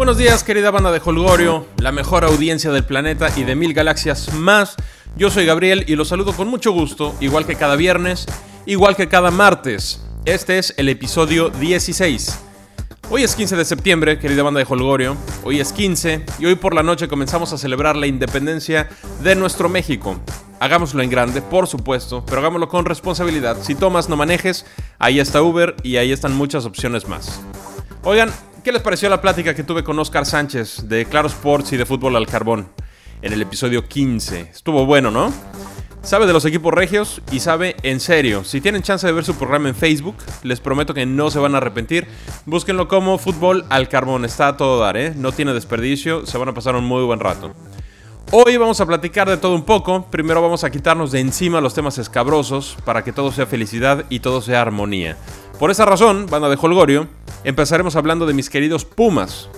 Buenos días, querida banda de Holgorio, la mejor audiencia del planeta y de mil galaxias más. Yo soy Gabriel y los saludo con mucho gusto, igual que cada viernes, igual que cada martes. Este es el episodio 16. Hoy es 15 de septiembre, querida banda de Holgorio. Hoy es 15 y hoy por la noche comenzamos a celebrar la independencia de nuestro México. Hagámoslo en grande, por supuesto, pero hagámoslo con responsabilidad. Si tomas, no manejes. Ahí está Uber y ahí están muchas opciones más. Oigan, ¿Qué les pareció la plática que tuve con Oscar Sánchez de Claro Sports y de Fútbol al Carbón en el episodio 15? Estuvo bueno, ¿no? Sabe de los equipos regios y sabe en serio. Si tienen chance de ver su programa en Facebook, les prometo que no se van a arrepentir. Búsquenlo como Fútbol al Carbón. Está a todo dar, ¿eh? No tiene desperdicio. Se van a pasar un muy buen rato. Hoy vamos a platicar de todo un poco. Primero vamos a quitarnos de encima los temas escabrosos para que todo sea felicidad y todo sea armonía. Por esa razón, banda de Holgorio, empezaremos hablando de mis queridos Pumas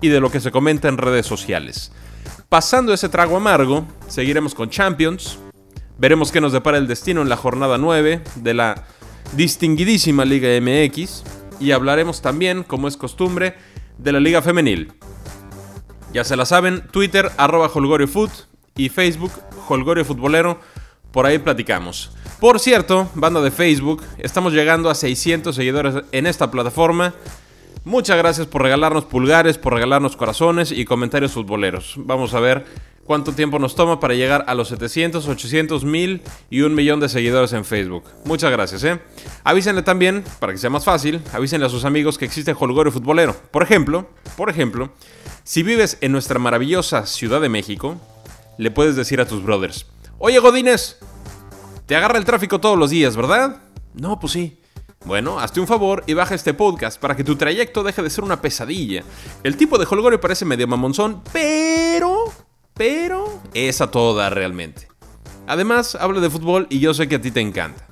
y de lo que se comenta en redes sociales. Pasando ese trago amargo, seguiremos con Champions, veremos qué nos depara el destino en la jornada 9 de la distinguidísima Liga MX y hablaremos también, como es costumbre, de la Liga Femenil. Ya se la saben, Twitter arroba HolgorioFoot y Facebook Holgorio Futbolero, por ahí platicamos. Por cierto, banda de Facebook, estamos llegando a 600 seguidores en esta plataforma. Muchas gracias por regalarnos pulgares, por regalarnos corazones y comentarios futboleros. Vamos a ver cuánto tiempo nos toma para llegar a los 700, 800, 1000 y un millón de seguidores en Facebook. Muchas gracias, ¿eh? Avísenle también, para que sea más fácil, avísenle a sus amigos que existe Holgorio Futbolero. Por ejemplo, por ejemplo, si vives en nuestra maravillosa Ciudad de México, le puedes decir a tus brothers, Oye Godines, te agarra el tráfico todos los días, ¿verdad? No, pues sí. Bueno, hazte un favor y baja este podcast para que tu trayecto deje de ser una pesadilla. El tipo de Holgorio parece medio mamonzón, pero... Pero... Es a toda realmente. Además, habla de fútbol y yo sé que a ti te encanta.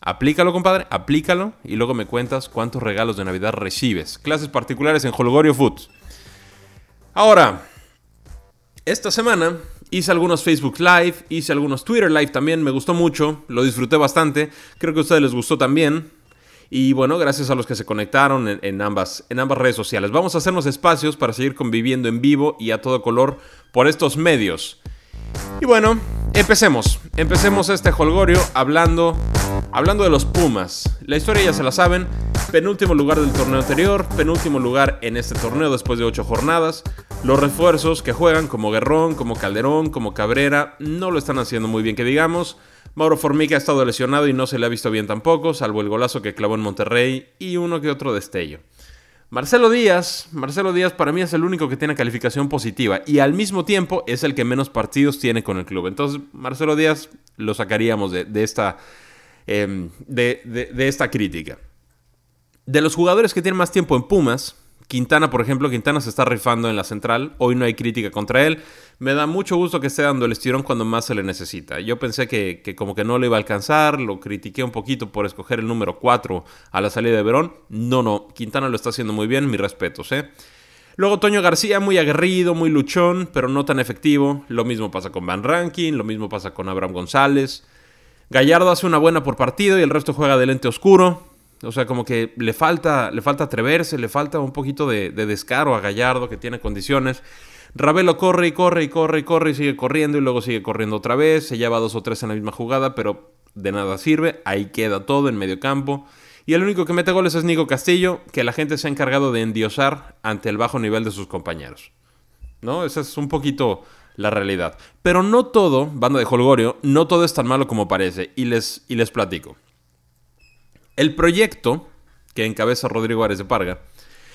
Aplícalo, compadre, aplícalo y luego me cuentas cuántos regalos de Navidad recibes. Clases particulares en Holgorio Foods. Ahora, esta semana Hice algunos Facebook Live, hice algunos Twitter Live también, me gustó mucho, lo disfruté bastante, creo que a ustedes les gustó también. Y bueno, gracias a los que se conectaron en, ambas, en ambas redes sociales. Vamos a hacernos espacios para seguir conviviendo en vivo y a todo color por estos medios. Y bueno, empecemos. Empecemos este holgorio hablando, hablando de los Pumas. La historia ya se la saben. Penúltimo lugar del torneo anterior, penúltimo lugar en este torneo después de ocho jornadas. Los refuerzos que juegan como Guerrón, como Calderón, como Cabrera, no lo están haciendo muy bien que digamos. Mauro Formica ha estado lesionado y no se le ha visto bien tampoco, salvo el golazo que clavó en Monterrey y uno que otro destello. Marcelo Díaz, Marcelo Díaz para mí es el único que tiene calificación positiva y al mismo tiempo es el que menos partidos tiene con el club. Entonces, Marcelo Díaz lo sacaríamos de, esta, em, de esta crítica. De los jugadores que tienen más tiempo en Pumas, Quintana, por ejemplo, Quintana se está rifando en la central. Hoy no hay crítica contra él. Me da mucho gusto que esté dando el estirón cuando más se le necesita. Yo pensé que, como que no le iba a alcanzar. Lo critiqué un poquito por escoger el número 4 a la salida de Verón. No, no. Quintana lo está haciendo muy bien. Mis respetos, ¿eh? Luego Toño García, muy aguerrido, muy luchón, pero no tan efectivo. Lo mismo pasa con Van Rankin, lo mismo pasa con Abraham González. Gallardo hace una buena por partido y el resto juega de lente oscuro. O sea, como que le falta, le falta atreverse, le falta un poquito de, descaro a Gallardo, que tiene condiciones. Ravelo corre y corre y corre y corre y sigue corriendo y luego sigue corriendo otra vez. Se lleva dos o tres en la misma jugada, pero de nada sirve. Ahí queda todo en medio campo. Y el único que mete goles es Nico Castillo, que la gente se ha encargado de endiosar ante el bajo nivel de sus compañeros. ¿No? Esa es un poquito la realidad. Pero no todo, banda de Holgorio, no todo es tan malo como parece. Y les, y les platico. El proyecto, que encabeza Rodrigo Ares de Parga,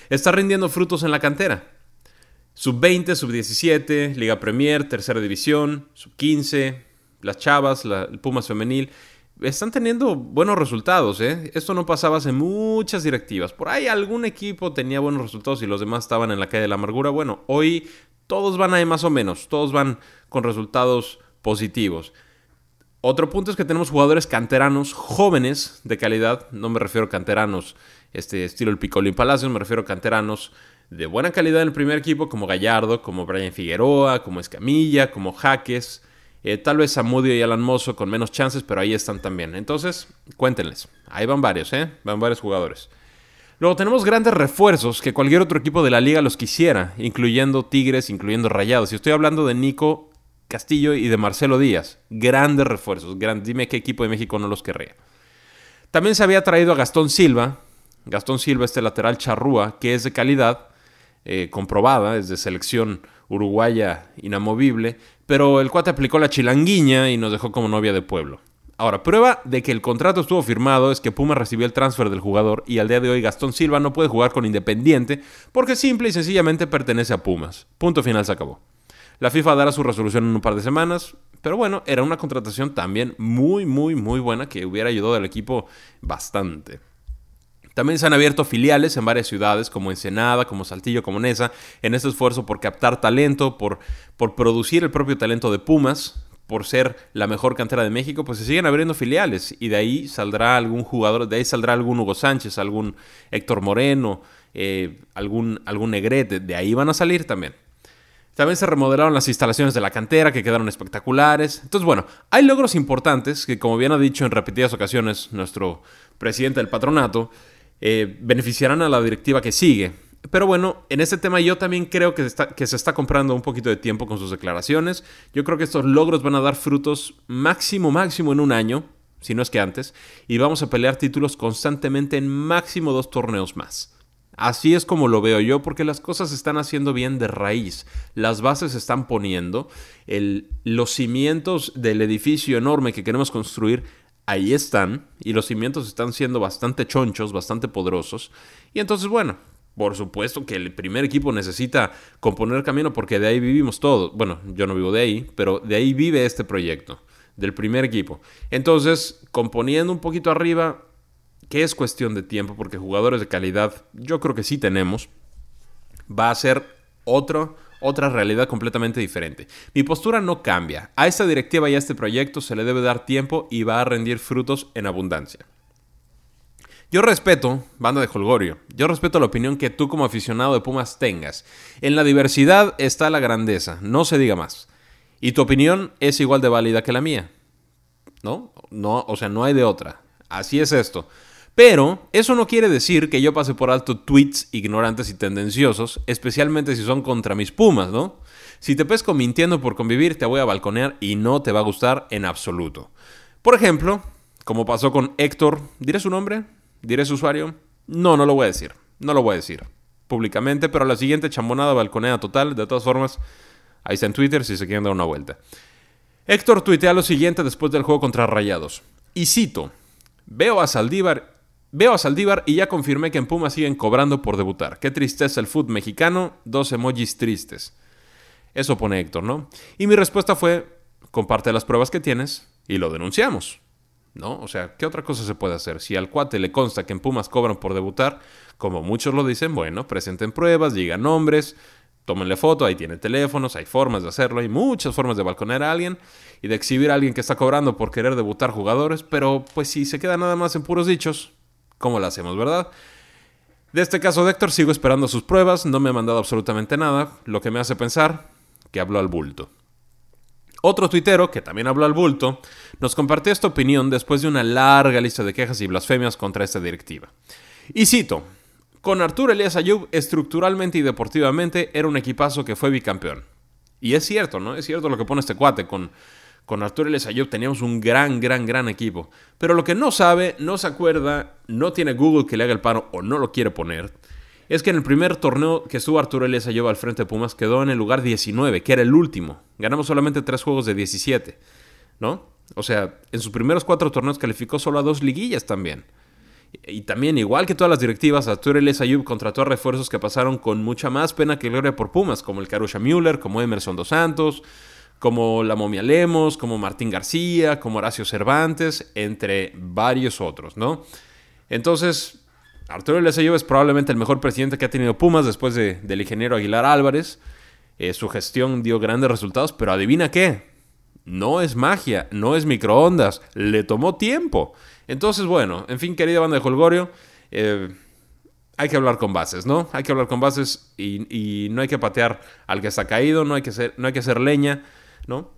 está rindiendo frutos en la cantera. Sub-20, sub-17, Liga Premier, Tercera División, sub-15, las Chavas, el Pumas Femenil, están teniendo buenos resultados. ¿eh? Esto no pasaba hace muchas directivas. Por ahí algún equipo tenía buenos resultados y los demás estaban en la calle de la amargura. Bueno, hoy todos van ahí más o menos, todos van con resultados positivos. Otro punto es que tenemos jugadores canteranos jóvenes de calidad, no me refiero a canteranos este estilo el Picolín Palacios, me refiero a canteranos de buena calidad en el primer equipo como Gallardo, como Brian Figueroa, como Escamilla, como Jaques, eh, tal vez Samudio y Alan Mozo con menos chances, pero ahí están también. Entonces, cuéntenles, ahí van varios, ¿eh? Van varios jugadores. Luego tenemos grandes refuerzos que cualquier otro equipo de la liga los quisiera, incluyendo Tigres, incluyendo Rayados. Y estoy hablando de Nico Castillo y de Marcelo Díaz. Grandes refuerzos. dime qué equipo de México no los querría. También se había traído a Gastón Silva. Gastón Silva, este lateral charrúa, que es de calidad, eh, comprobada, es de selección uruguaya inamovible, pero el cuate aplicó la chilanguiña y nos dejó como novia de pueblo. Ahora, prueba de que el contrato estuvo firmado es que Puma recibió el transfer del jugador y al día de hoy Gastón Silva no puede jugar con Independiente porque simple y sencillamente pertenece a Pumas. Punto final se acabó. La FIFA dará su resolución en un par de semanas, pero bueno, era una contratación también muy, muy, muy buena que hubiera ayudado al equipo bastante. También se han abierto filiales en varias ciudades, como Ensenada, como Saltillo, como Nesa, en este esfuerzo por captar talento, por, por producir el propio talento de Pumas por ser la mejor cantera de México, pues se siguen abriendo filiales y de ahí saldrá algún jugador, de ahí saldrá algún Hugo Sánchez, algún Héctor Moreno, eh, algún, algún Negrete, de ahí van a salir también. También se remodelaron las instalaciones de la cantera que quedaron espectaculares. Entonces, bueno, hay logros importantes que, como bien ha dicho en repetidas ocasiones nuestro presidente del patronato, eh, beneficiarán a la directiva que sigue. Pero bueno, en este tema yo también creo que, se está comprando un poquito de tiempo con sus declaraciones. Yo creo que estos logros van a dar frutos máximo, máximo en un año, si no es que antes, y vamos a pelear títulos constantemente en máximo dos torneos más. Así es como lo veo yo, porque las cosas se están haciendo bien de raíz. Las bases se están poniendo, los cimientos del edificio enorme que queremos construir ahí están, y los cimientos están siendo bastante chonchos, bastante poderosos. Y entonces, bueno, por supuesto que el primer equipo necesita componer camino porque de ahí vivimos todos. Bueno, yo no vivo de ahí, pero de ahí vive este proyecto, del primer equipo. Entonces, componiendo un poquito arriba, que es cuestión de tiempo porque jugadores de calidad yo creo que sí tenemos, va a ser otro, otra realidad completamente diferente. Mi postura no cambia. A esta directiva y a este proyecto se le debe dar tiempo y va a rendir frutos en abundancia. Yo respeto, banda de Holgorio, yo respeto la opinión que tú como aficionado de Pumas tengas. En la diversidad está la grandeza, no se diga más. Y tu opinión es igual de válida que la mía. ¿No? No, o sea, no hay de otra. Así es esto. Pero eso no quiere decir que yo pase por alto tweets ignorantes y tendenciosos, especialmente si son contra mis Pumas, ¿no? Si te pesco mintiendo por convivir, te voy a balconear y no te va a gustar en absoluto. Por ejemplo, como pasó con Héctor, ¿diré su nombre? ¿Diré su usuario? No, no lo voy a decir. No lo voy a decir públicamente, pero la siguiente chambonada balconea total, de todas formas, ahí está en Twitter si se quieren dar una vuelta. Héctor tuitea lo siguiente después del juego contra Rayados. Y cito, veo a Saldívar, veo a Saldívar y ya confirmé que en Puma siguen cobrando por debutar. Qué tristeza el fútbol mexicano, dos emojis tristes. Eso pone Héctor, ¿no? Y mi respuesta fue, comparte las pruebas que tienes y lo denunciamos. ¿no? O sea, ¿qué otra cosa se puede hacer? Si al cuate le consta que en Pumas cobran por debutar, como muchos lo dicen, bueno, presenten pruebas, digan nombres, tómenle foto, ahí tiene teléfonos, hay formas de hacerlo, hay muchas formas de balconear a alguien y de exhibir a alguien que está cobrando por querer debutar jugadores, pero pues si se queda nada más en puros dichos, ¿cómo lo hacemos, verdad? De este caso de Héctor sigo esperando sus pruebas, no me ha mandado absolutamente nada, lo que me hace pensar que habló al bulto. Otro tuitero, que también habló al bulto, nos compartió esta opinión después de una larga lista de quejas y blasfemias contra esta directiva. Y cito, con Arturo Elías Ayub, estructuralmente y deportivamente, era un equipazo que fue bicampeón. Y es cierto, ¿no? Es cierto lo que pone este cuate. Con, con Arturo Elías Ayub teníamos un gran, gran, gran equipo. Pero lo que no sabe, no se acuerda, no tiene Google que le haga el paro o no lo quiere poner, es que en el primer torneo que estuvo Arturo lleva al frente de Pumas quedó en el lugar 19, que era el último. Ganamos solamente tres juegos de 17, ¿no? O sea, en sus primeros cuatro torneos calificó solo a dos liguillas también. Y también, igual que todas las directivas, Arturo Elias Ayub contrató a refuerzos que pasaron con mucha más pena que gloria por Pumas, como el Carusha Müller, como Emerson Dos Santos, como la Momia Lemos, como Martín García, como Horacio Cervantes, entre varios otros, ¿no? Entonces, Arturo Lesello es probablemente el mejor presidente que ha tenido Pumas después del ingeniero Aguilar Álvarez. Eh, su gestión dio grandes resultados, pero adivina qué. No es magia, no es microondas, le tomó tiempo. Entonces, bueno, en fin, querida banda de Holgorio, eh, hay que hablar con bases, ¿no? Hay que hablar con bases y, no hay que patear al que está caído, no hay que, ser, no hay que hacer leña, ¿no?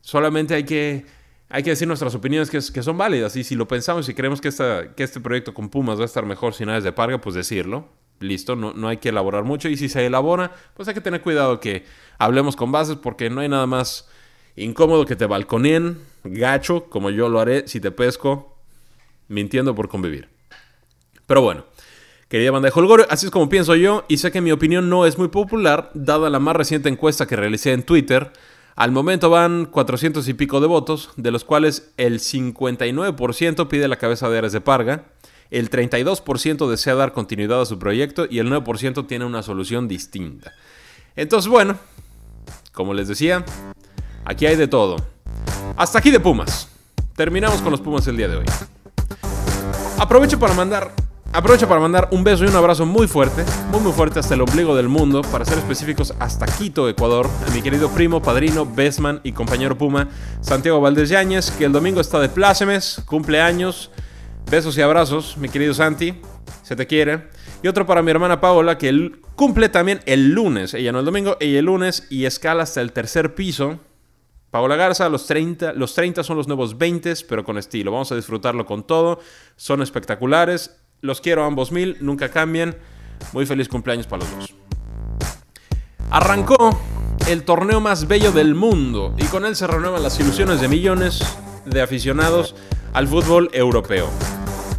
Solamente hay que hay que decir nuestras opiniones que, son válidas. Y si lo pensamos y creemos que, este proyecto con Pumas va a estar mejor sin nada de Parga, pues decirlo. Listo, no, no, hay que elaborar mucho. Y si se elabora, pues hay que tener cuidado que hablemos con bases porque no hay nada más incómodo que te balconeen, gacho, como yo lo haré si te pesco, mintiendo por convivir. Pero bueno, quería banda de Holgorio, así es como pienso yo, y sé que mi opinión no es muy popular, dada la más reciente encuesta que realicé en Twitter al momento van 400 y pico de votos, de los cuales el 59% pide la cabeza de Ares de Parga, el 32% desea dar continuidad a su proyecto y el 9% tiene una solución distinta. Entonces, bueno, como les decía, aquí hay de todo. Hasta aquí de Pumas. Terminamos con los Pumas el día de hoy. Aprovecho para mandar Aprovecho para mandar un beso y un abrazo muy fuerte, muy muy fuerte hasta el ombligo del mundo, para ser específicos hasta Quito, Ecuador, a mi querido primo, padrino, besman y compañero Puma, Santiago Valdés Yáñez, que el domingo está de plácemes, cumpleaños, besos y abrazos, mi querido Santi, se te quiere. Y otro para mi hermana Paola, que cumple también el lunes, ella no el domingo, ella el lunes y escala hasta el tercer piso. Paola Garza, los 30, los 30 son los nuevos 20, pero con estilo. Vamos a disfrutarlo con todo. Son espectaculares. Los quiero ambos mil, nunca cambian. Muy feliz cumpleaños para los dos. Arrancó el torneo más bello del mundo y con él se renuevan las ilusiones de millones de aficionados al fútbol europeo.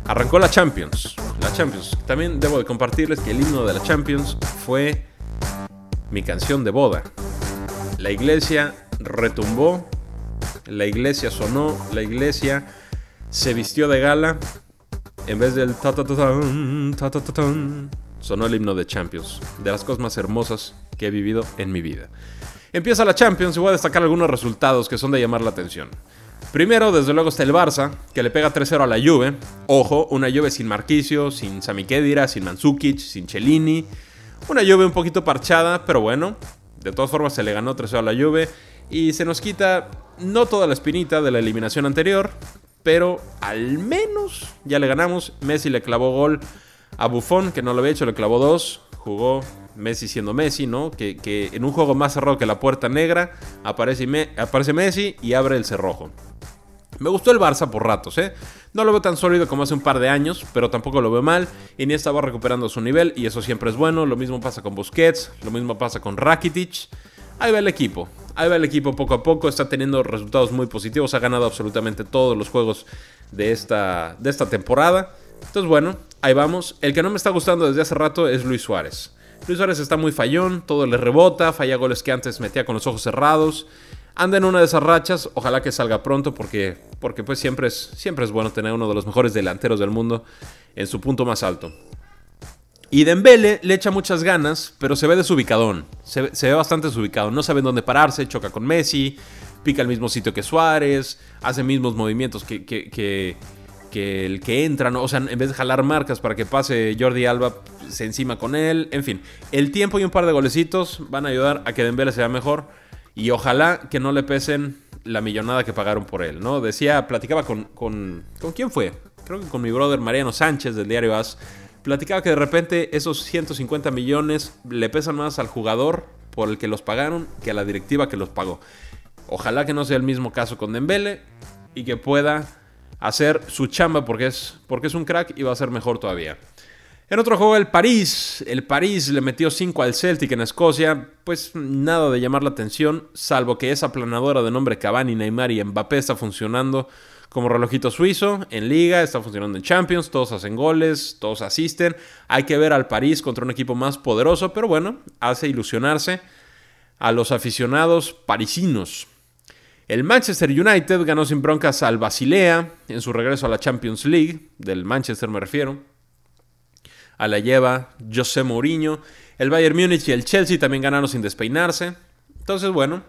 Arrancó la Champions. La Champions. También debo de compartirles que el himno de la Champions fue mi canción de boda. La iglesia retumbó, la iglesia sonó, la iglesia se vistió de gala en vez del ta ta ta ta ta ta sonó el himno de Champions, de las cosas más hermosas que he vivido en mi vida. Empieza la Champions y voy a destacar algunos resultados que son de llamar la atención. Primero, desde luego, está el Barça, que le pega 3-0 a la Juve. Ojo, una Juve sin Marquisio, sin Sami Khedira, sin Mandzukic, sin Cellini. Una Juve un poquito parchada, pero bueno, de todas formas se le ganó 3-0 a la Juve. Y se nos quita no toda la espinita de la eliminación anterior, pero al menos ya le ganamos. Messi le clavó gol a Buffon, que no lo había hecho, le clavó dos. Jugó Messi siendo Messi, ¿no? Que, en un juego más cerrado que la puerta negra aparece, aparece Messi y abre el cerrojo. Me gustó el Barça por ratos, ¿eh? No lo veo tan sólido como hace un par de años, pero tampoco lo veo mal. Iniesta va recuperando su nivel y eso siempre es bueno. Lo mismo pasa con Busquets, lo mismo pasa con Rakitic. Ahí va el equipo. Ahí va el equipo poco a poco. Está teniendo resultados muy positivos. Ha ganado absolutamente todos los juegos de esta, de esta temporada. Entonces, bueno, ahí vamos. El que no me está gustando desde hace rato es Luis Suárez. Luis Suárez está muy fallón, todo le rebota, falla goles que antes metía con los ojos cerrados. Anda en una de esas rachas, ojalá que salga pronto porque, porque pues siempre es, siempre es bueno tener uno de los mejores delanteros del mundo en su punto más alto. Y Dembele le echa muchas ganas, pero se ve desubicadón. Se, ve bastante desubicado. No sabe dónde pararse, choca con Messi, pica el mismo sitio que Suárez, hace mismos movimientos que, que, el que entra. O sea, en vez de jalar marcas para que pase Jordi Alba, se encima con él. En fin, el tiempo y un par de golecitos van a ayudar a que Dembele sea mejor. Y ojalá que no le pesen la millonada que pagaron por él, ¿no? Decía, platicaba con, con... ¿Con quién fue? Creo que con mi brother Mariano Sánchez del diario AS platicaba que de repente esos 150 millones le pesan más al jugador por el que los pagaron que a la directiva que los pagó. Ojalá que no sea el mismo caso con Dembele y que pueda hacer su chamba porque es, porque es un crack y va a ser mejor todavía. En otro juego, el París. El París le metió 5 al Celtic en Escocia. Pues nada de llamar la atención, salvo que esa planadora de nombre Cavani, Neymar y Mbappé está funcionando como relojito suizo en liga, está funcionando en Champions, todos hacen goles, todos asisten. Hay que ver al París contra un equipo más poderoso, pero bueno, hace ilusionarse a los aficionados parisinos. El Manchester United ganó sin broncas al Basilea en su regreso a la Champions League, del Manchester me refiero. A la lleva José Mourinho. El Bayern Múnich y el Chelsea también ganaron sin despeinarse. Entonces, bueno,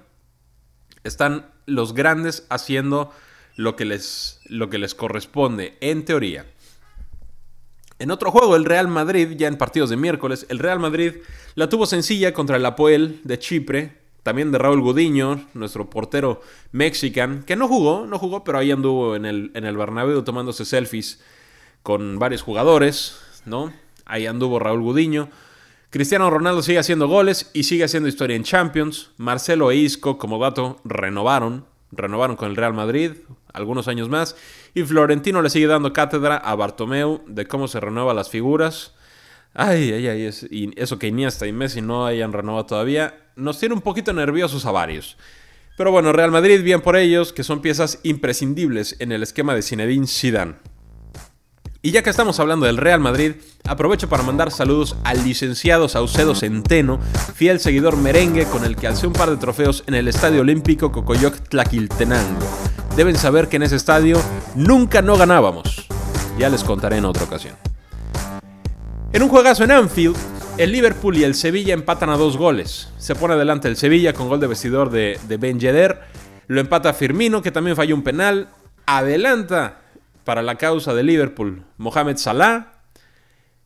están los grandes haciendo lo que les, lo que les corresponde, en teoría. En otro juego, el Real Madrid, ya en partidos de miércoles, el Real Madrid la tuvo sencilla contra el Apoel de Chipre, también de Raúl Gudiño, nuestro portero mexican, que no jugó, no jugó, pero ahí anduvo en el, en el Bernabéu tomándose selfies con varios jugadores, ¿no? Ahí anduvo Raúl Gudiño. Cristiano Ronaldo sigue haciendo goles y sigue haciendo historia en Champions. Marcelo e Isco, como dato, renovaron renovaron con el Real Madrid algunos años más. Y Florentino le sigue dando cátedra a Bartomeu de cómo se renuevan las figuras. Ay, ay, ay, eso que Iniesta y Messi no hayan renovado todavía, nos tiene un poquito nerviosos a varios. Pero bueno, Real Madrid, bien por ellos, que son piezas imprescindibles en el esquema de Zinedine Zidane. Y ya que estamos hablando del Real Madrid, aprovecho para mandar saludos al licenciado Saucedo Centeno, fiel seguidor merengue con el que alcé un par de trofeos en el Estadio Olímpico Cocoyoc Tlaquiltenango. Deben saber que en ese estadio nunca no ganábamos. Ya les contaré en otra ocasión. En un juegazo en Anfield, el Liverpool y el Sevilla empatan a dos goles. Se pone adelante el Sevilla con gol de vestidor de, de Ben Yedder. Lo empata Firmino, que también falló un penal. Adelanta para la causa de Liverpool, Mohamed Salah,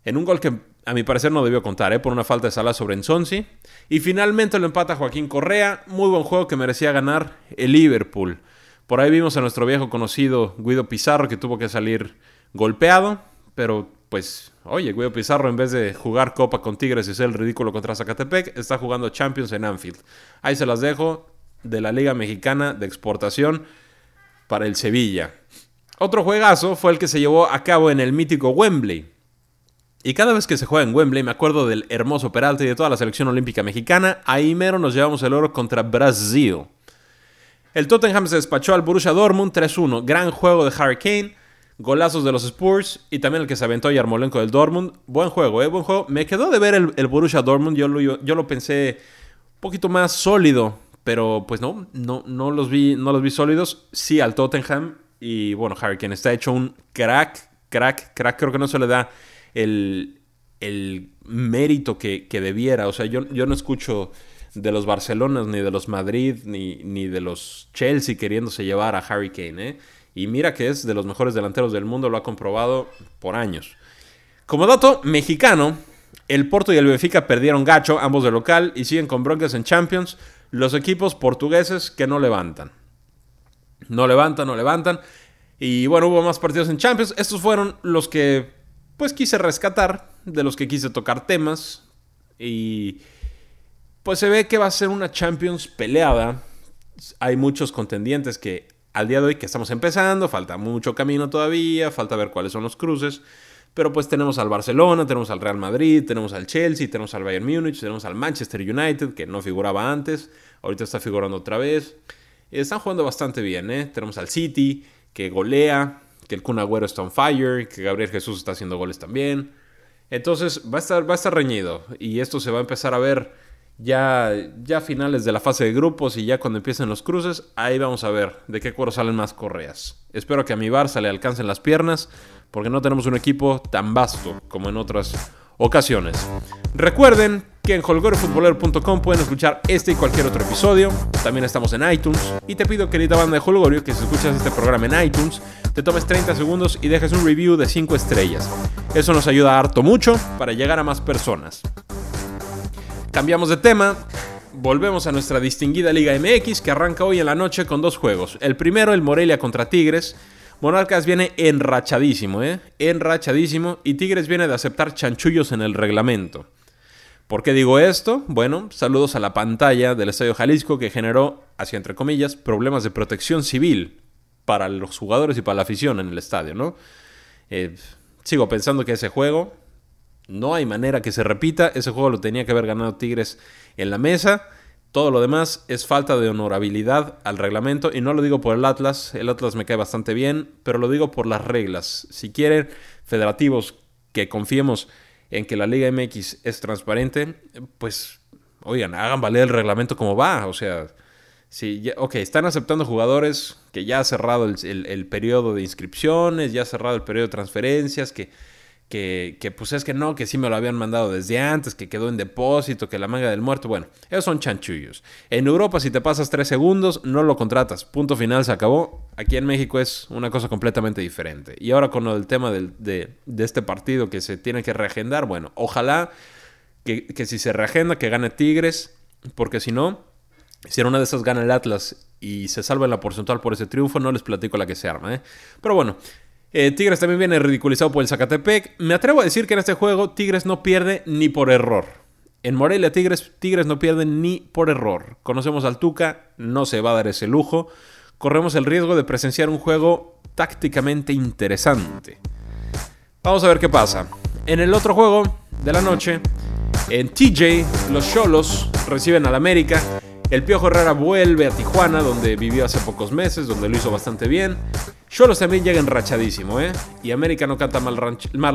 en un gol que a mi parecer no debió contar, ¿eh? por una falta de Salah sobre Ensonsi. Y finalmente lo empata Joaquín Correa, muy buen juego que merecía ganar el Liverpool. Por ahí vimos a nuestro viejo conocido Guido Pizarro que tuvo que salir golpeado, pero pues, oye, Guido Pizarro en vez de jugar Copa con Tigres y ser el ridículo contra Zacatepec, está jugando Champions en Anfield. Ahí se las dejo de la Liga Mexicana de Exportación para el Sevilla. Otro juegazo fue el que se llevó a cabo en el mítico Wembley. Y cada vez que se juega en Wembley me acuerdo del hermoso Peralta y de toda la selección olímpica mexicana. Ahí mero nos llevamos el oro contra Brasil. El Tottenham se despachó al Borussia Dortmund 3-1. Gran juego de Harry Kane. Golazos de los Spurs y también el que se aventó Yarmolenko del Dortmund. Buen juego, ¿eh? Buen juego. Me quedó de ver el, Borussia Dortmund. Yo lo, yo lo pensé un poquito más sólido. Pero pues no, no, no, los vi, no los vi sólidos. Sí al Tottenham y bueno, Harry Kane está hecho un crack, crack, crack. Creo que no se le da el, mérito que, debiera. O sea, yo, yo no escucho de los Barcelonas, ni de los Madrid, ni, ni de los Chelsea queriéndose llevar a Harry Kane. ¿eh? Y mira que es de los mejores delanteros del mundo, lo ha comprobado por años. Como dato mexicano, el Porto y el Benfica perdieron gacho, ambos de local, y siguen con broncas en Champions. Los equipos portugueses que no levantan. No levantan, no levantan. Y bueno, hubo más partidos en Champions. Estos fueron los que pues quise rescatar, de los que quise tocar temas. Y pues se ve que va a ser una Champions peleada. Hay muchos contendientes que al día de hoy que estamos empezando, falta mucho camino todavía, falta ver cuáles son los cruces. Pero pues tenemos al Barcelona, tenemos al Real Madrid, tenemos al Chelsea, tenemos al Bayern Múnich, tenemos al Manchester United, que no figuraba antes, ahorita está figurando otra vez. Están jugando bastante bien, ¿eh? Tenemos al City, que golea, que el Kun Agüero está on fire, que Gabriel Jesús está haciendo goles también. Entonces va a estar, va a estar reñido y esto se va a empezar a ver ya, ya a finales de la fase de grupos y ya cuando empiecen los cruces, ahí vamos a ver de qué cuero salen más correas. Espero que a mi Barça le alcancen las piernas porque no tenemos un equipo tan vasto como en otras ocasiones. Recuerden que en holgorefutbolero.com pueden escuchar este y cualquier otro episodio. También estamos en iTunes. Y te pido, querida banda de Holgorio, que si escuchas este programa en iTunes, te tomes 30 segundos y dejes un review de 5 estrellas. Eso nos ayuda harto mucho para llegar a más personas. Cambiamos de tema. Volvemos a nuestra distinguida Liga MX que arranca hoy en la noche con dos juegos. El primero, el Morelia contra Tigres. Monarcas viene enrachadísimo, ¿eh? Enrachadísimo. Y Tigres viene de aceptar chanchullos en el reglamento. ¿Por qué digo esto? Bueno, saludos a la pantalla del Estadio Jalisco que generó, así entre comillas, problemas de protección civil para los jugadores y para la afición en el estadio, ¿no? Eh, sigo pensando que ese juego no hay manera que se repita. Ese juego lo tenía que haber ganado Tigres en la mesa. Todo lo demás es falta de honorabilidad al reglamento y no lo digo por el Atlas, el Atlas me cae bastante bien, pero lo digo por las reglas. Si quieren federativos que confiemos en que la Liga MX es transparente, pues oigan, hagan valer el reglamento como va, o sea, si ok, están aceptando jugadores que ya ha cerrado el, el periodo de inscripciones, ya ha cerrado el periodo de transferencias, que que, pues es que no, que sí me lo habían mandado desde antes, que quedó en depósito, que la manga del muerto. Bueno, esos son chanchullos. En Europa, si te pasas tres segundos, no lo contratas. Punto final, se acabó. Aquí en México es una cosa completamente diferente. Y ahora con el tema de, este partido que se tiene que reagendar, bueno, ojalá que, si se reagenda, que gane Tigres, porque si no, si en una de esas gana el Atlas y se salva la porcentual por ese triunfo, no les platico la que se arma. ¿eh? Pero bueno, eh, Tigres también viene ridiculizado por el Zacatepec. Me atrevo a decir que en este juego Tigres no pierde ni por error. En Morelia Tigres, Tigres no pierden ni por error. Conocemos al Tuca, no se va a dar ese lujo. corremos el riesgo de presenciar un juego tácticamente interesante. Vamos a ver qué pasa. En el otro juego de la noche, en TJ, los Cholos reciben al América. El Piojo Herrera vuelve a Tijuana, donde vivió hace pocos meses, donde lo hizo bastante bien. Cholos también llega enrachadísimo, ¿eh? Y América no canta mal,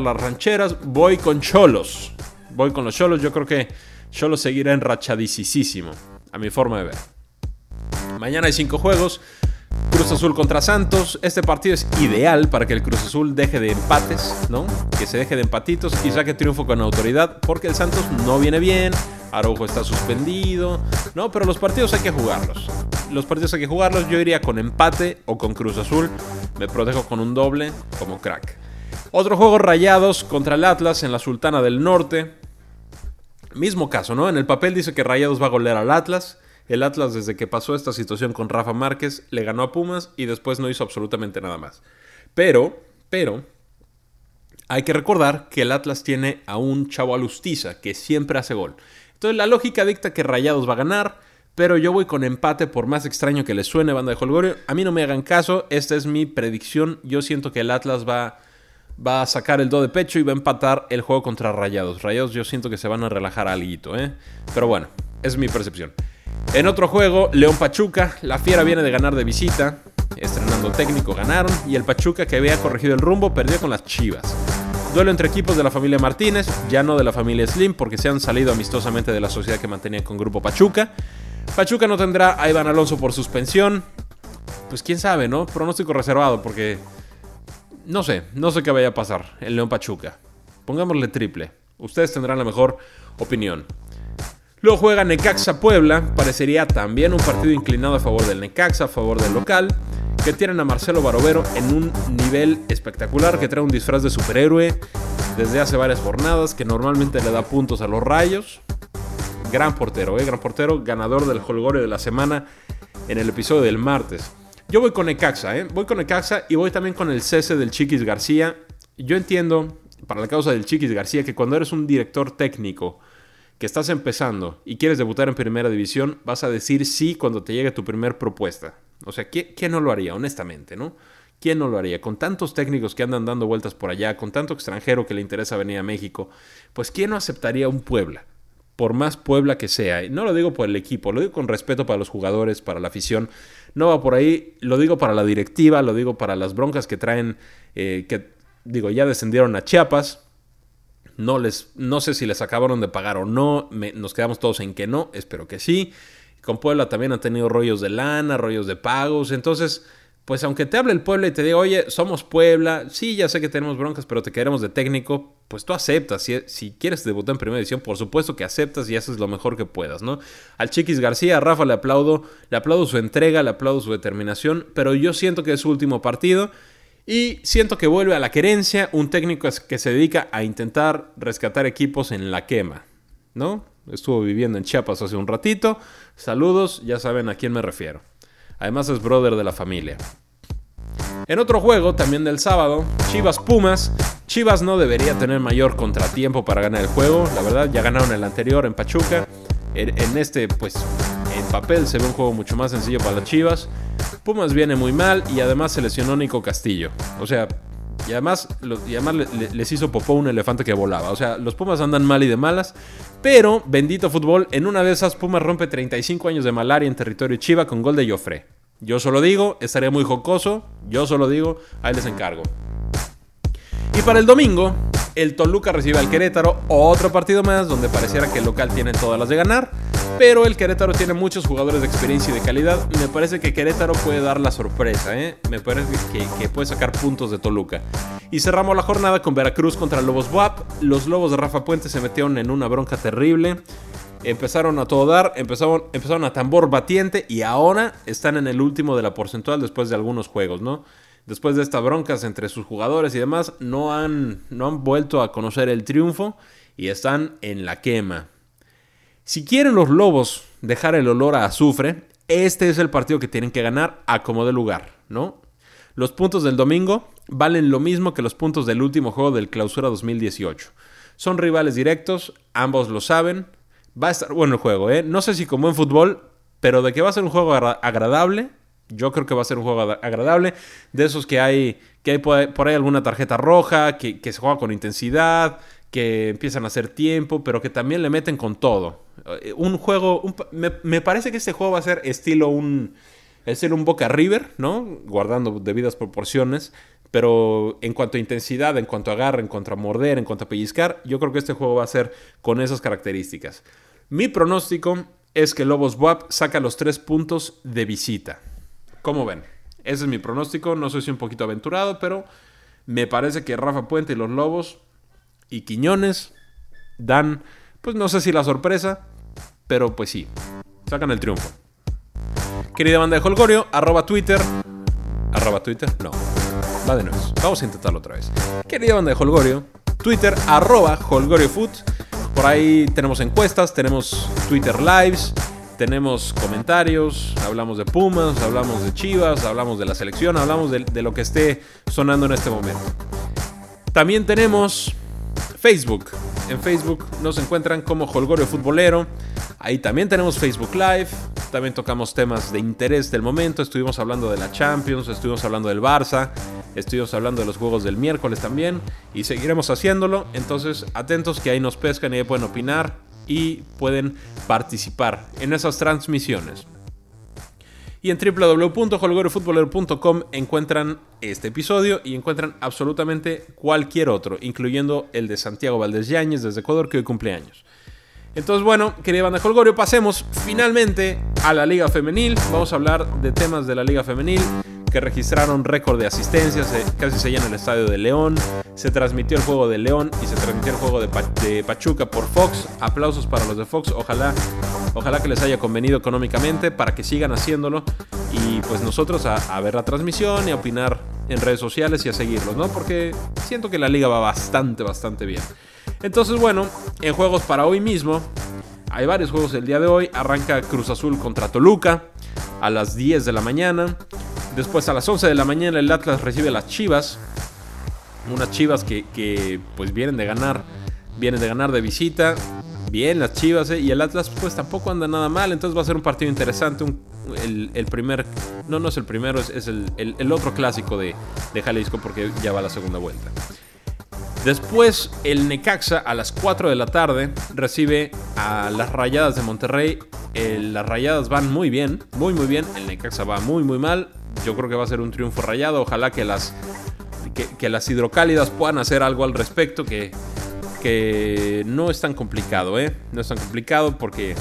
las rancheras. Voy con Cholos. Voy con los Cholos. Yo creo que Cholos seguirá enrachadísimo, a mi forma de ver. Mañana hay cinco juegos. Cruz Azul contra Santos. Este partido es ideal para que el Cruz Azul deje de empates, ¿no? Que se deje de empatitos y saque triunfo con autoridad, porque el Santos no viene bien. Araujo está suspendido, ¿no? Pero los partidos hay que jugarlos. Los partidos hay que jugarlos. Yo iría con empate o con Cruz Azul. Me protejo con un doble como crack. Otro juego rayados contra el Atlas en la Sultana del Norte. Mismo caso, ¿no? En el papel dice que Rayados va a golear al Atlas. El Atlas desde que pasó esta situación con Rafa Márquez le ganó a Pumas y después no hizo absolutamente nada más. Pero, pero, hay que recordar que el Atlas tiene a un chavo alustiza que siempre hace gol. Entonces la lógica dicta que Rayados va a ganar, pero yo voy con empate por más extraño que le suene banda de Holgorio. A mí no me hagan caso, esta es mi predicción. Yo siento que el Atlas va, va a sacar el do de pecho y va a empatar el juego contra Rayados. Rayados yo siento que se van a relajar algo, ¿eh? Pero bueno, es mi percepción. En otro juego, León Pachuca, la Fiera viene de ganar de visita, estrenando técnico, ganaron, y el Pachuca que había corregido el rumbo perdió con las Chivas. Duelo entre equipos de la familia Martínez, ya no de la familia Slim, porque se han salido amistosamente de la sociedad que mantenían con Grupo Pachuca. Pachuca no tendrá a Iván Alonso por suspensión. Pues quién sabe, ¿no? Pronóstico reservado, porque no sé, no sé qué vaya a pasar el León Pachuca. Pongámosle triple. Ustedes tendrán la mejor opinión. Luego juega Necaxa Puebla, parecería también un partido inclinado a favor del Necaxa, a favor del local, que tienen a Marcelo Barovero en un nivel espectacular, que trae un disfraz de superhéroe desde hace varias jornadas, que normalmente le da puntos a los rayos. Gran portero, ¿eh? gran portero, ganador del Holgorio de la semana en el episodio del martes. Yo voy con Necaxa, ¿eh? voy con Necaxa y voy también con el cese del Chiquis García. Yo entiendo, para la causa del Chiquis García, que cuando eres un director técnico, que estás empezando y quieres debutar en primera división, vas a decir sí cuando te llegue tu primer propuesta. O sea, ¿quién, no lo haría, honestamente, no? ¿Quién no lo haría? Con tantos técnicos que andan dando vueltas por allá, con tanto extranjero que le interesa venir a México, pues ¿quién no aceptaría un Puebla? Por más Puebla que sea. No lo digo por el equipo, lo digo con respeto para los jugadores, para la afición. No va por ahí, lo digo para la directiva, lo digo para las broncas que traen, eh, que digo, ya descendieron a Chiapas, no, les, no sé si les acabaron de pagar o no. nos quedamos todos en que no. Espero que sí. Con Puebla también han tenido rollos de lana, rollos de pagos. Entonces, pues aunque te hable el Puebla y te diga, oye, somos Puebla, sí, ya sé que tenemos broncas, pero te queremos de técnico, pues tú aceptas. Si, si quieres debutar en primera edición, por supuesto que aceptas y haces lo mejor que puedas, ¿no? Al Chiquis García, a Rafa le aplaudo, le aplaudo su entrega, le aplaudo su determinación, pero yo siento que es su último partido y siento que vuelve a la querencia un técnico que se dedica a intentar rescatar equipos en la quema, ¿no? Estuvo viviendo en Chiapas hace un ratito. Saludos, ya saben a quién me refiero. Además es brother de la familia. En otro juego, también del sábado, Chivas Pumas. Chivas no debería tener mayor contratiempo para ganar el juego. La verdad, ya ganaron el anterior en Pachuca. En, este, pues, en papel se ve un juego mucho más sencillo para las Chivas. Pumas viene muy mal y además se lesionó Nico Castillo. O sea, y además, les hizo popó un elefante que volaba. O sea, los Pumas andan mal y de malas. Pero, bendito fútbol, en una de esas Pumas rompe 35 años de malaria en territorio Chiva con gol de Joffre. Yo solo digo, estaría muy jocoso. Yo solo digo, ahí les encargo. Y para el domingo, el Toluca recibe al Querétaro, otro partido más donde pareciera que el local tiene todas las de ganar, pero el Querétaro tiene muchos jugadores de experiencia y de calidad. Me parece que Querétaro puede dar la sorpresa, ¿eh? me parece que, puede sacar puntos de Toluca. Y cerramos la jornada con Veracruz contra Lobos WAP. Los Lobos de Rafa Puente se metieron en una bronca terrible. Empezaron a todo dar, empezaron, empezaron a tambor batiente y ahora están en el último de la porcentual después de algunos juegos, ¿no? Después de estas broncas entre sus jugadores y demás, no han, no han vuelto a conocer el triunfo y están en la quema. Si quieren los Lobos dejar el olor a azufre, este es el partido que tienen que ganar a como de lugar, ¿no? Los puntos del domingo valen lo mismo que los puntos del último juego del Clausura 2018. Son rivales directos, ambos lo saben. Va a estar bueno el juego, ¿eh? No sé si como en fútbol, pero de que va a ser un juego agradable, Yo creo que va a ser un juego agradable. De esos que hay, que por ahí alguna tarjeta roja, que, se juega con intensidad, que empiezan a hacer tiempo, pero que también le meten con todo. Eh, un juego, me, parece que este juego va a ser estilo un, estilo un Boca River, ¿no? Guardando debidas proporciones. Pero en cuanto a intensidad, en cuanto a agarre, en cuanto a morder, en cuanto a pellizcar, yo creo que este juego va a ser con esas características. Mi pronóstico es que Lobos WAP saca los tres puntos de visita. ¿Cómo ven? Ese es mi pronóstico. No sé si un poquito aventurado, pero me parece que Rafa Puente y los Lobos y Quiñones dan, pues no sé si la sorpresa, pero pues sí, sacan el triunfo. Querida banda de Holgorio, arroba Twitter. Arroba Twitter, no. Va de nuevo. Vamos a intentarlo otra vez. Querida banda de Holgorio, Twitter, arroba HolgorioFoot. Por ahí tenemos encuestas, tenemos Twitter Lives, tenemos comentarios, hablamos de Pumas, hablamos de Chivas, hablamos de la selección, hablamos de, lo que esté sonando en este momento. También tenemos Facebook. En Facebook nos encuentran como Holgorio Futbolero. Ahí también tenemos Facebook Live. También tocamos temas de interés del momento. Estuvimos hablando de la Champions, estuvimos hablando del Barça, estuvimos hablando de los juegos del miércoles también. Y seguiremos haciéndolo. Entonces, atentos que ahí nos pescan y ahí pueden opinar y pueden participar en esas transmisiones. Y en www.holgorefutbolero.com encuentran este episodio y encuentran absolutamente cualquier otro, incluyendo el de Santiago Valdés Yáñez desde Ecuador, que hoy cumpleaños. Entonces, bueno, querida banda Holgorio, pasemos finalmente a la Liga Femenil. Vamos a hablar de temas de la Liga Femenil que registraron récord de asistencias, casi se llena el estadio de León, se transmitió el juego de León y se transmitió el juego de, Pachuca por Fox. Aplausos para los de Fox, ojalá, ojalá que les haya convenido económicamente para que sigan haciéndolo y pues nosotros a, ver la transmisión y a opinar en redes sociales y a seguirlos, ¿no? Porque siento que la liga va bastante, bastante bien. Entonces, bueno, en juegos para hoy mismo, hay varios juegos el día de hoy. Arranca Cruz Azul contra Toluca a las 10 de la mañana. Después a las 11 de la mañana el Atlas recibe a las Chivas. Unas Chivas que, pues vienen de ganar. Vienen de ganar de visita. Bien las Chivas. Eh, y el Atlas pues tampoco anda nada mal. Entonces va a ser un partido interesante. el, primer... No, no es el primero. Es, el, otro clásico de, de Jalisco porque ya va la segunda vuelta. Después el Necaxa a las 4 de la tarde recibe a las Rayadas de Monterrey. las Rayadas van muy bien, muy muy bien. El Necaxa va muy muy mal. Yo creo que va a ser un triunfo rayado. Ojalá que las, que, las hidrocálidas puedan hacer algo al respecto. Que, que no es tan complicado, ¿eh? No es tan complicado porque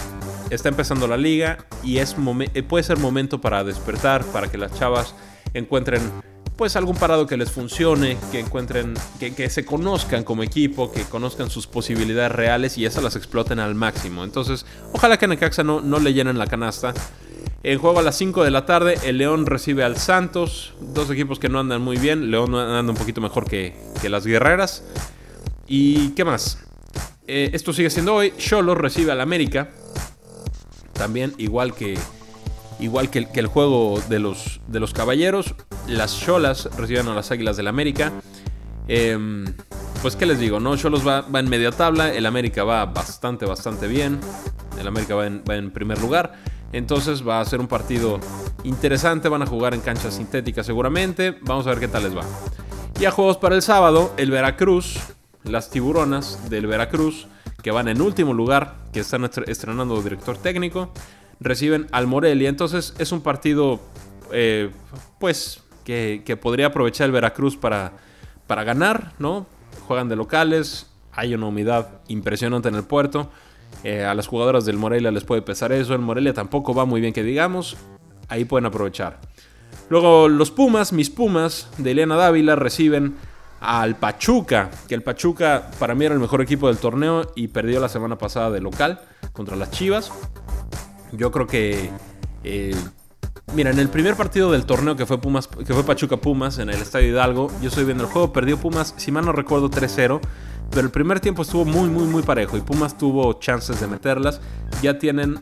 está empezando la liga y es eh, puede ser momento para despertar, para que las chavas encuentren pues algún parado que les funcione, que encuentren, que, que, se conozcan como equipo, que conozcan sus posibilidades reales y esas las exploten al máximo. Entonces, ojalá que a Necaxa no, no le llenen la canasta. En juego a las 5 de la tarde, el León recibe al Santos. Dos equipos que no andan muy bien. León anda un poquito mejor que, las Guerreras. ¿Y qué más? Eh, esto sigue siendo hoy. Cholo recibe al América. También igual que, igual que, el, juego de los, de los Caballeros. Las Cholas reciben a las Águilas del América. Em, pues qué les digo, ¿no? Cholos va, en media tabla. El América va bastante, bastante bien. El América va en primer lugar. Entonces va a ser un partido interesante. Van a jugar en canchas sintéticas seguramente. Vamos a ver qué tal les va. Y a juegos para el sábado, el Veracruz, las tiburonas del Veracruz, que van en último lugar, que están estrenando director técnico, reciben al Morelia. Entonces es un partido, eh, pues, que, que, podría aprovechar el Veracruz para, para ganar, ¿no? Juegan de locales, hay una humedad impresionante en el puerto. Eh, a las jugadoras del Morelia les puede pesar eso. El Morelia tampoco va muy bien que digamos. Ahí pueden aprovechar. Luego los Pumas, mis Pumas de Elena Dávila reciben al Pachuca. Que el Pachuca para mí era el mejor equipo del torneo y perdió la semana pasada de local contra las Chivas. Yo creo que... Eh, mira, en el primer partido del torneo que fue, Pumas, que fue Pachuca Pumas en el Estadio Hidalgo, yo estoy viendo el juego, perdió Pumas, si mal no recuerdo, 3-0. Pero el primer tiempo estuvo muy, muy, muy parejo y Pumas tuvo chances de meterlas. Ya tienen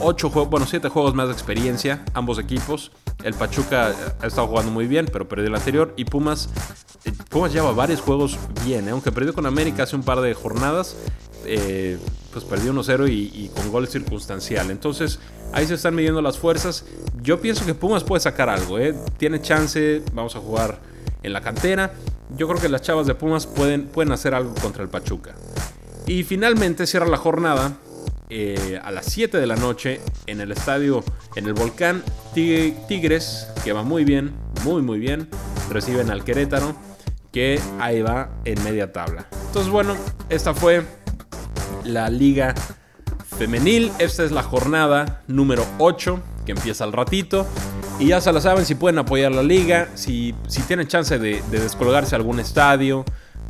8 juegos, bueno, 7 juegos más de experiencia, ambos equipos. El Pachuca ha estado jugando muy bien, pero perdió el anterior. Y Pumas, eh, Pumas lleva varios juegos bien, ¿eh? aunque perdió con América hace un par de jornadas. eh, pues perdió 1-0 y, con gol circunstancial. Entonces ahí se están midiendo las fuerzas. Yo pienso que Pumas puede sacar algo. ¿eh? Tiene chance, vamos a jugar en la cantera. Yo creo que las chavas de Pumas pueden, pueden hacer algo contra el Pachuca. Y finalmente cierra la jornada eh, a las 7 de la noche en el estadio, en el volcán Tigres, que va muy bien, muy muy bien. Reciben al Querétaro, que ahí va en media tabla. Entonces bueno, esta fue la liga femenil. Esta es la jornada número 8 que empieza al ratito. Y ya se la saben si pueden apoyar la liga, si, si tienen chance de, de descolgarse a algún estadio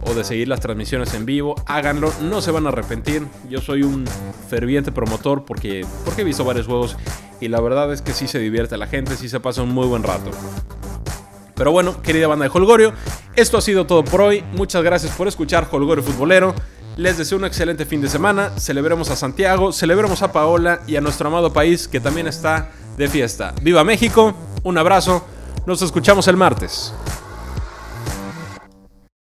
o de seguir las transmisiones en vivo, háganlo, no se van a arrepentir. Yo soy un ferviente promotor porque, porque he visto varios juegos y la verdad es que sí se divierte la gente, sí se pasa un muy buen rato. Pero bueno, querida banda de Holgorio, esto ha sido todo por hoy. Muchas gracias por escuchar Holgorio Futbolero. Les deseo un excelente fin de semana. Celebremos a Santiago, celebremos a Paola y a nuestro amado país que también está de fiesta. ¡Viva México! Un abrazo. Nos escuchamos el martes.